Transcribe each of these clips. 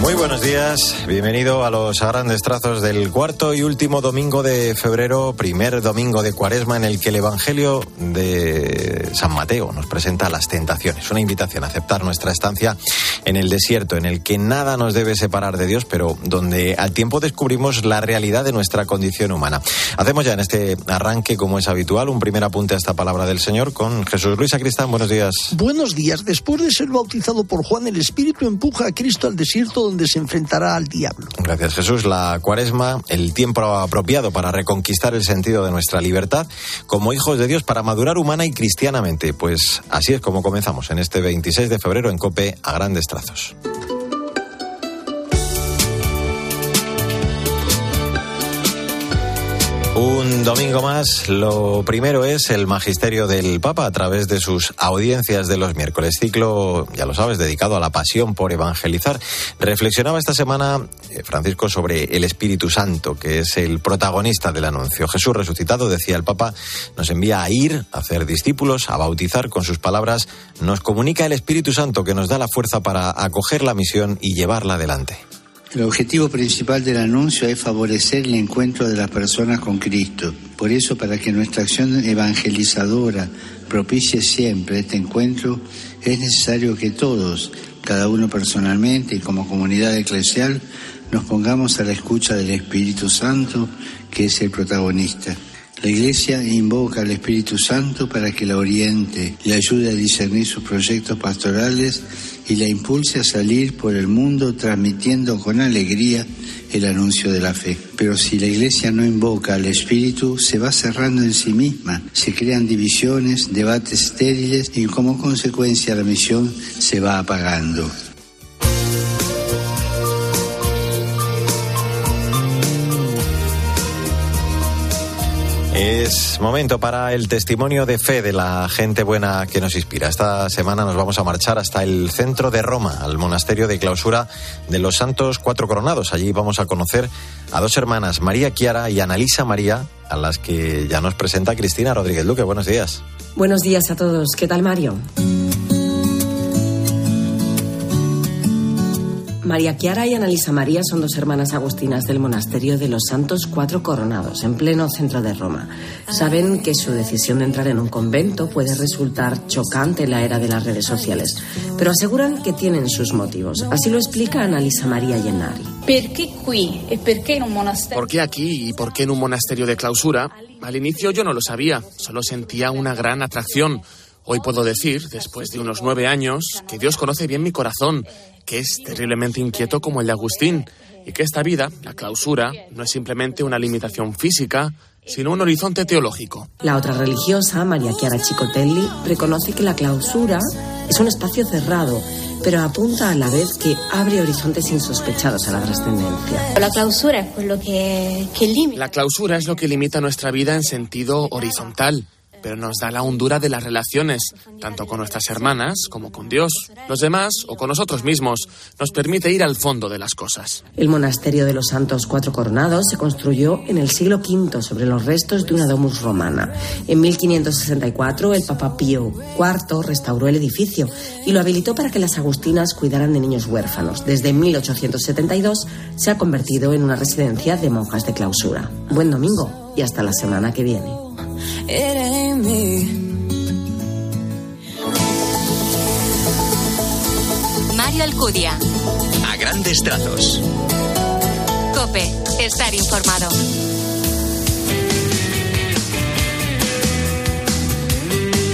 Muy buenos días, bienvenido a los grandes trazos del cuarto y último domingo de febrero, primer domingo de cuaresma en el que el Evangelio de San Mateo nos presenta las tentaciones, una invitación a aceptar nuestra estancia en el desierto, en el que nada nos debe separar de Dios, pero donde al tiempo descubrimos la realidad de nuestra condición humana. Hacemos ya en este arranque, como es habitual, un primer apunte a esta palabra del Señor con Jesús Luis Acristán. Buenos días. Buenos días. Después de ser bautizado por Juan, el Espíritu empuja a Cristo al desierto donde se enfrentará al diablo. Gracias Jesús. La cuaresma, el tiempo apropiado para reconquistar el sentido de nuestra libertad como hijos de Dios para madurar humana y cristianamente. Pues así es como comenzamos en este 26 de febrero en Cope a grandes trazos. Un domingo más, lo primero es el magisterio del Papa a través de sus audiencias de los miércoles. Ciclo, ya lo sabes, dedicado a la pasión por evangelizar. Reflexionaba esta semana eh, Francisco sobre el Espíritu Santo, que es el protagonista del anuncio. Jesús resucitado, decía el Papa, nos envía a ir, a hacer discípulos, a bautizar con sus palabras, nos comunica el Espíritu Santo que nos da la fuerza para acoger la misión y llevarla adelante. El objetivo principal del anuncio es favorecer el encuentro de las personas con Cristo. Por eso, para que nuestra acción evangelizadora propicie siempre este encuentro, es necesario que todos, cada uno personalmente y como comunidad eclesial, nos pongamos a la escucha del Espíritu Santo, que es el protagonista. La Iglesia invoca al Espíritu Santo para que la oriente, le ayude a discernir sus proyectos pastorales y la impulse a salir por el mundo transmitiendo con alegría el anuncio de la fe. Pero si la Iglesia no invoca al Espíritu, se va cerrando en sí misma, se crean divisiones, debates estériles y como consecuencia la misión se va apagando. Es momento para el testimonio de fe de la gente buena que nos inspira. Esta semana nos vamos a marchar hasta el centro de Roma, al monasterio de clausura de los Santos Cuatro Coronados. Allí vamos a conocer a dos hermanas, María Chiara y Analisa María, a las que ya nos presenta Cristina Rodríguez Luque. Buenos días. Buenos días a todos. ¿Qué tal, Mario? María Chiara y Analisa María son dos hermanas agustinas del monasterio de los Santos Cuatro Coronados, en pleno centro de Roma. Saben que su decisión de entrar en un convento puede resultar chocante en la era de las redes sociales, pero aseguran que tienen sus motivos. Así lo explica Analisa María Llenari. ¿Por qué aquí y por qué en un monasterio de clausura? Al inicio yo no lo sabía, solo sentía una gran atracción. Hoy puedo decir, después de unos nueve años, que Dios conoce bien mi corazón que es terriblemente inquieto como el de Agustín, y que esta vida, la clausura, no es simplemente una limitación física, sino un horizonte teológico. La otra religiosa, María Chiara Chicotelli, reconoce que la clausura es un espacio cerrado, pero apunta a la vez que abre horizontes insospechados a la trascendencia. La clausura es lo que, que limita. La clausura es lo que limita nuestra vida en sentido horizontal pero nos da la hondura de las relaciones, tanto con nuestras hermanas como con Dios, los demás o con nosotros mismos. Nos permite ir al fondo de las cosas. El monasterio de los Santos Cuatro Coronados se construyó en el siglo V sobre los restos de una domus romana. En 1564 el Papa Pío IV restauró el edificio y lo habilitó para que las agustinas cuidaran de niños huérfanos. Desde 1872 se ha convertido en una residencia de monjas de clausura. Buen domingo y hasta la semana que viene. Mario Alcudia. A grandes trazos. Cope, estar informado.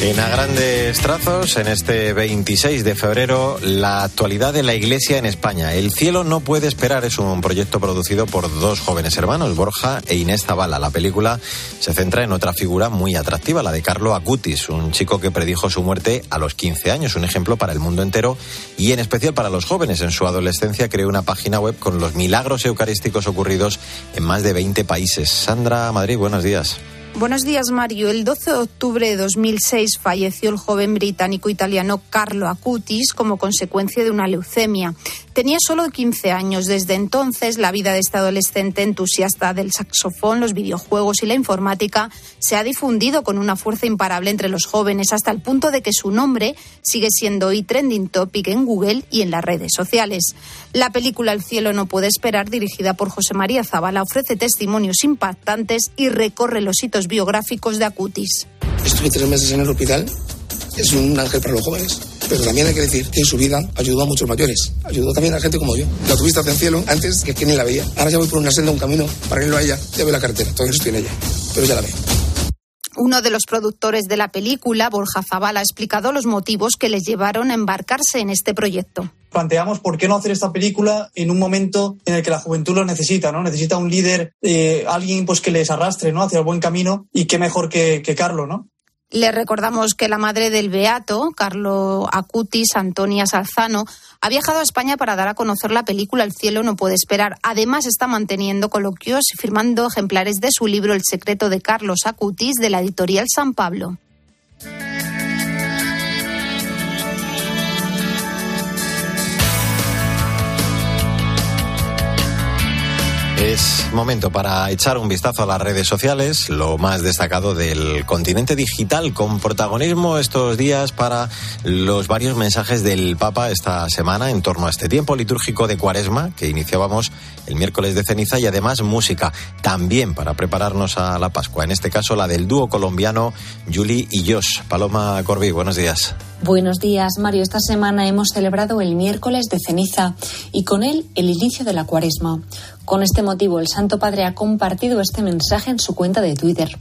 En a grandes trazos, en este 26 de febrero, la actualidad de la Iglesia en España. El cielo no puede esperar es un proyecto producido por dos jóvenes hermanos, Borja e Inés Zavala. La película se centra en otra figura muy atractiva, la de Carlo Acutis, un chico que predijo su muerte a los 15 años, un ejemplo para el mundo entero y en especial para los jóvenes. En su adolescencia creó una página web con los milagros eucarísticos ocurridos en más de 20 países. Sandra Madrid, buenos días. Buenos días, Mario. El 12 de octubre de 2006 falleció el joven británico-italiano Carlo Acutis como consecuencia de una leucemia. Tenía solo 15 años. Desde entonces, la vida de este adolescente entusiasta del saxofón, los videojuegos y la informática se ha difundido con una fuerza imparable entre los jóvenes hasta el punto de que su nombre sigue siendo hoy trending topic en Google y en las redes sociales. La película El cielo no puede esperar, dirigida por José María Zavala, ofrece testimonios impactantes y recorre los hitos biográficos de Acutis. Estuve tres meses en el hospital. Es un ángel para los jóvenes. Pero también hay que decir que en su vida ayudó a muchos mayores. Ayudó también a gente como yo. La tuviste hacia el cielo antes que quien la veía. Ahora ya voy por una senda, un camino, para irlo a ella. Ya veo la carretera. Todavía no estoy en ella. Pero ya la veo. Uno de los productores de la película, Borja Zavala, ha explicado los motivos que les llevaron a embarcarse en este proyecto. Planteamos por qué no hacer esta película en un momento en el que la juventud lo necesita, ¿no? Necesita un líder, eh, alguien pues que les arrastre, ¿no? Hacia el buen camino y qué mejor que, que Carlo, ¿no? Le recordamos que la madre del Beato, Carlo Acutis, Antonia Salzano, ha viajado a España para dar a conocer la película El cielo no puede esperar. Además, está manteniendo coloquios y firmando ejemplares de su libro El secreto de Carlos Acutis de la editorial San Pablo. Es momento para echar un vistazo a las redes sociales, lo más destacado del continente digital, con protagonismo estos días para los varios mensajes del Papa esta semana en torno a este tiempo litúrgico de Cuaresma que iniciábamos el miércoles de ceniza y además música también para prepararnos a la Pascua, en este caso la del dúo colombiano Julie y Josh. Paloma Corbí, buenos días. Buenos días, Mario. Esta semana hemos celebrado el miércoles de ceniza y con él el inicio de la cuaresma. Con este motivo, el Santo Padre ha compartido este mensaje en su cuenta de Twitter.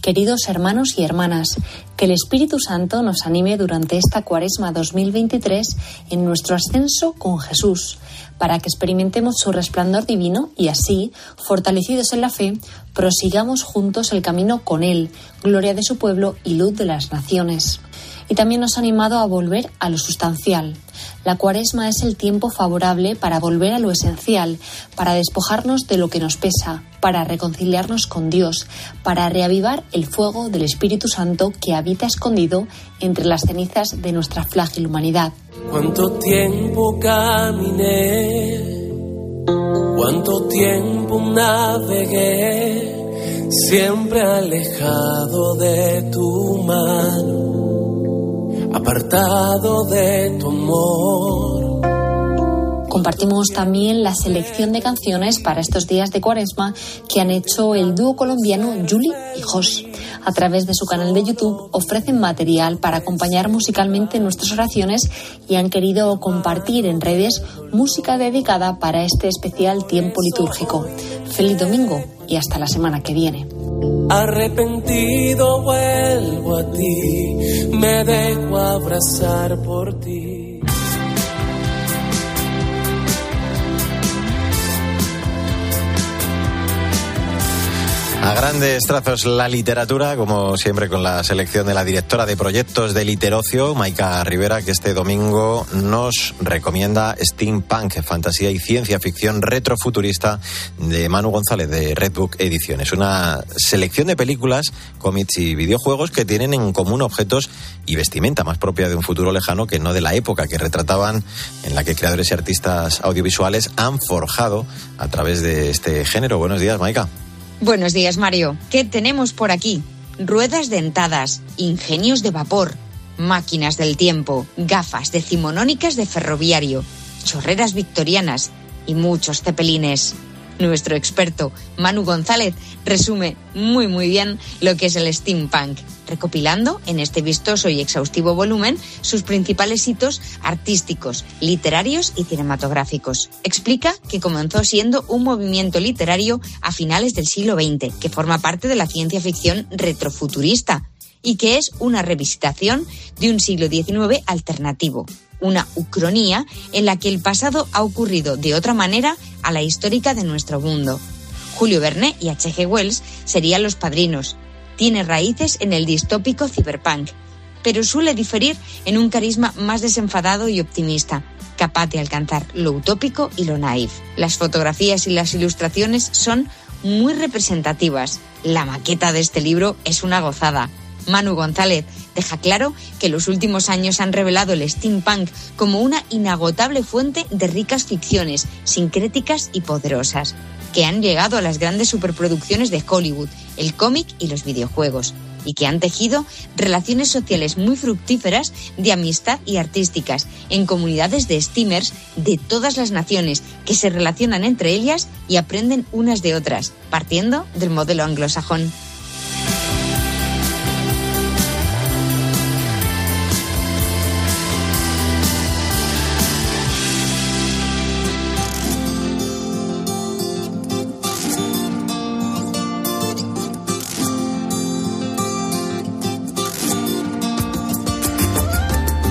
Queridos hermanos y hermanas, que el Espíritu Santo nos anime durante esta cuaresma 2023 en nuestro ascenso con Jesús, para que experimentemos su resplandor divino y así, fortalecidos en la fe, prosigamos juntos el camino con Él, gloria de su pueblo y luz de las naciones y también nos ha animado a volver a lo sustancial. La cuaresma es el tiempo favorable para volver a lo esencial, para despojarnos de lo que nos pesa, para reconciliarnos con Dios, para reavivar el fuego del Espíritu Santo que habita escondido entre las cenizas de nuestra frágil humanidad. ¿Cuánto tiempo caminé? ¿Cuánto tiempo navegué? Siempre alejado de tu mano apartado de tu amor. Compartimos también la selección de canciones para estos días de cuaresma que han hecho el dúo colombiano Julie y Jos. A través de su canal de YouTube ofrecen material para acompañar musicalmente nuestras oraciones y han querido compartir en redes música dedicada para este especial tiempo litúrgico. Feliz domingo y hasta la semana que viene. Arrepentido vuelvo a ti, me dejo abrazar por ti. A grandes trazos la literatura, como siempre con la selección de la directora de proyectos de Literocio, Maika Rivera, que este domingo nos recomienda Steampunk, fantasía y ciencia ficción retrofuturista de Manu González de Redbook Ediciones. Una selección de películas, cómics y videojuegos que tienen en común objetos y vestimenta más propia de un futuro lejano que no de la época que retrataban, en la que creadores y artistas audiovisuales han forjado a través de este género. Buenos días, Maika. Buenos días, Mario. ¿Qué tenemos por aquí? Ruedas dentadas, ingenios de vapor, máquinas del tiempo, gafas decimonónicas de ferroviario, chorreras victorianas y muchos cepelines. Nuestro experto, Manu González, resume muy muy bien lo que es el steampunk, recopilando en este vistoso y exhaustivo volumen sus principales hitos artísticos, literarios y cinematográficos. Explica que comenzó siendo un movimiento literario a finales del siglo XX, que forma parte de la ciencia ficción retrofuturista y que es una revisitación de un siglo XIX alternativo, una ucronía en la que el pasado ha ocurrido de otra manera a la histórica de nuestro mundo. Julio Verne y H.G. Wells serían los padrinos. Tiene raíces en el distópico cyberpunk, pero suele diferir en un carisma más desenfadado y optimista, capaz de alcanzar lo utópico y lo naif. Las fotografías y las ilustraciones son muy representativas. La maqueta de este libro es una gozada Manu González, deja claro que los últimos años han revelado el steampunk como una inagotable fuente de ricas ficciones, sincréticas y poderosas, que han llegado a las grandes superproducciones de Hollywood, el cómic y los videojuegos y que han tejido relaciones sociales muy fructíferas de amistad y artísticas en comunidades de steamers de todas las naciones que se relacionan entre ellas y aprenden unas de otras, partiendo del modelo anglosajón.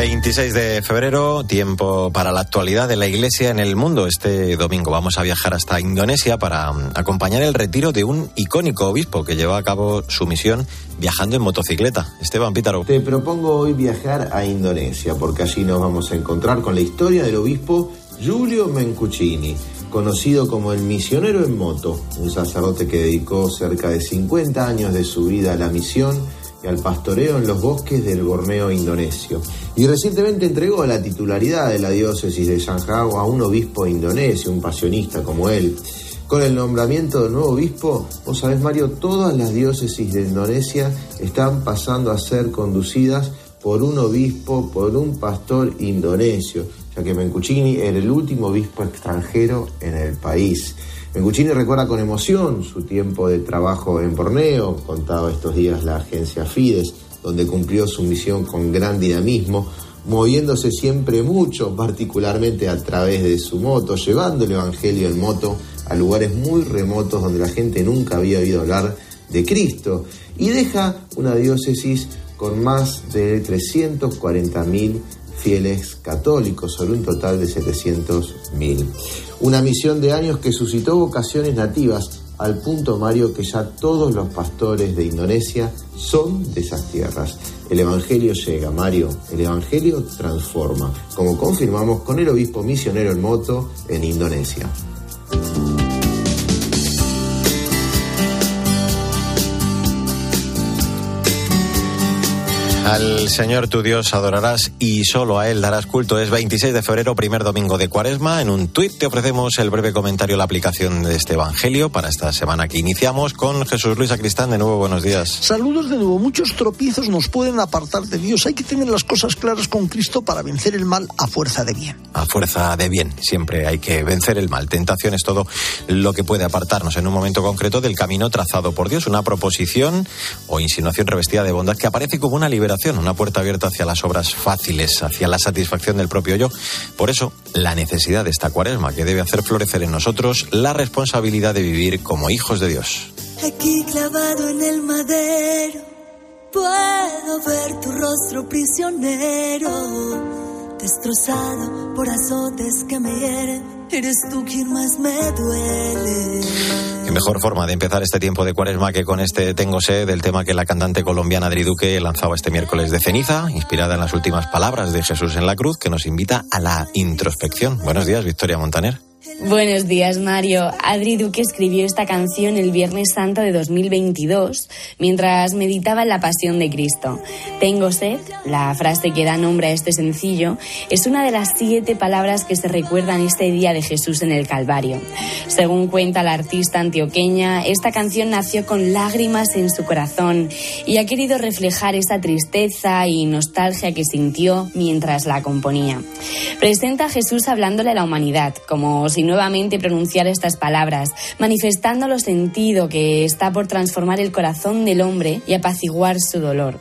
26 de febrero, tiempo para la actualidad de la Iglesia en el mundo. Este domingo vamos a viajar hasta Indonesia para mm, acompañar el retiro de un icónico obispo que lleva a cabo su misión viajando en motocicleta. Esteban Pítaro. Te propongo hoy viajar a Indonesia porque allí nos vamos a encontrar con la historia del obispo Giulio Mencuccini conocido como el misionero en moto, un sacerdote que dedicó cerca de 50 años de su vida a la misión y al pastoreo en los bosques del Borneo indonesio. Y recientemente entregó la titularidad de la diócesis de Shanghai a un obispo indonesio, un pasionista como él. Con el nombramiento del nuevo obispo, vos sabés Mario, todas las diócesis de Indonesia están pasando a ser conducidas por un obispo, por un pastor indonesio, ya que Mencucini era el último obispo extranjero en el país. Menguchini recuerda con emoción su tiempo de trabajo en Borneo, contaba estos días la agencia Fides, donde cumplió su misión con gran dinamismo, moviéndose siempre mucho, particularmente a través de su moto, llevando el Evangelio en moto a lugares muy remotos donde la gente nunca había oído hablar de Cristo, y deja una diócesis con más de 340.000 fieles católicos, sobre un total de 700.000. Una misión de años que suscitó vocaciones nativas al punto, Mario, que ya todos los pastores de Indonesia son de esas tierras. El Evangelio llega, Mario, el Evangelio transforma, como confirmamos con el obispo misionero en moto en Indonesia. Al Señor tu Dios adorarás y solo a Él darás culto. Es 26 de febrero, primer domingo de Cuaresma. En un tuit te ofrecemos el breve comentario, la aplicación de este Evangelio para esta semana que iniciamos con Jesús Luis Acristán. De nuevo, buenos días. Saludos de nuevo. Muchos tropiezos nos pueden apartar de Dios. Hay que tener las cosas claras con Cristo para vencer el mal a fuerza de bien. A fuerza de bien. Siempre hay que vencer el mal. Tentación es todo lo que puede apartarnos en un momento concreto del camino trazado por Dios. Una proposición o insinuación revestida de bondad que aparece como una liberación una puerta abierta hacia las obras fáciles, hacia la satisfacción del propio yo. Por eso, la necesidad de esta cuaresma que debe hacer florecer en nosotros la responsabilidad de vivir como hijos de Dios. Aquí clavado en el madero, puedo ver tu rostro prisionero, destrozado por azotes que me hieren Eres tú quien más me duele. Qué mejor forma de empezar este tiempo de cuaresma que con este Tengo sed del tema que la cantante colombiana Adri Duque lanzaba este miércoles de ceniza, inspirada en las últimas palabras de Jesús en la cruz, que nos invita a la introspección. Buenos días, Victoria Montaner. Buenos días, Mario. Adri Duque escribió esta canción el Viernes Santo de 2022 mientras meditaba en la pasión de Cristo. Tengo sed, la frase que da nombre a este sencillo, es una de las siete palabras que se recuerdan este día de Jesús en el Calvario. Según cuenta la artista antioqueña, esta canción nació con lágrimas en su corazón y ha querido reflejar esa tristeza y nostalgia que sintió mientras la componía. Presenta a Jesús hablándole a la humanidad, como y nuevamente pronunciar estas palabras, manifestando lo sentido que está por transformar el corazón del hombre y apaciguar su dolor.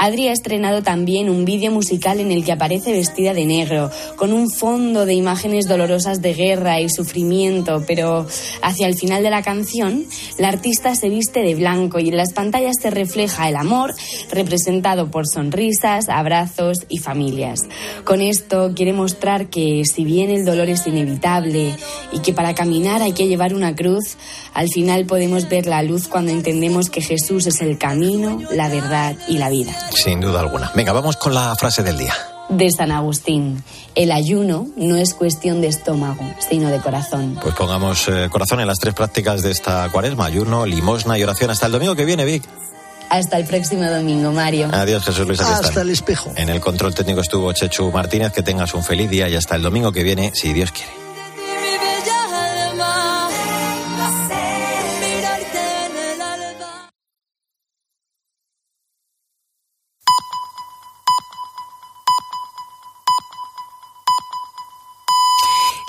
Adri ha estrenado también un vídeo musical en el que aparece vestida de negro, con un fondo de imágenes dolorosas de guerra y sufrimiento, pero hacia el final de la canción, la artista se viste de blanco y en las pantallas se refleja el amor representado por sonrisas, abrazos y familias. Con esto quiere mostrar que si bien el dolor es inevitable y que para caminar hay que llevar una cruz, al final podemos ver la luz cuando entendemos que Jesús es el camino, la verdad y la vida. Sin duda alguna. Venga, vamos con la frase del día. De San Agustín, el ayuno no es cuestión de estómago, sino de corazón. Pues pongamos eh, corazón en las tres prácticas de esta cuaresma, ayuno, limosna y oración. Hasta el domingo que viene, Vic. Hasta el próximo domingo, Mario. Adiós, Jesús Luis. Hasta están. el espejo. En el control técnico estuvo Chechu Martínez. Que tengas un feliz día y hasta el domingo que viene, si Dios quiere.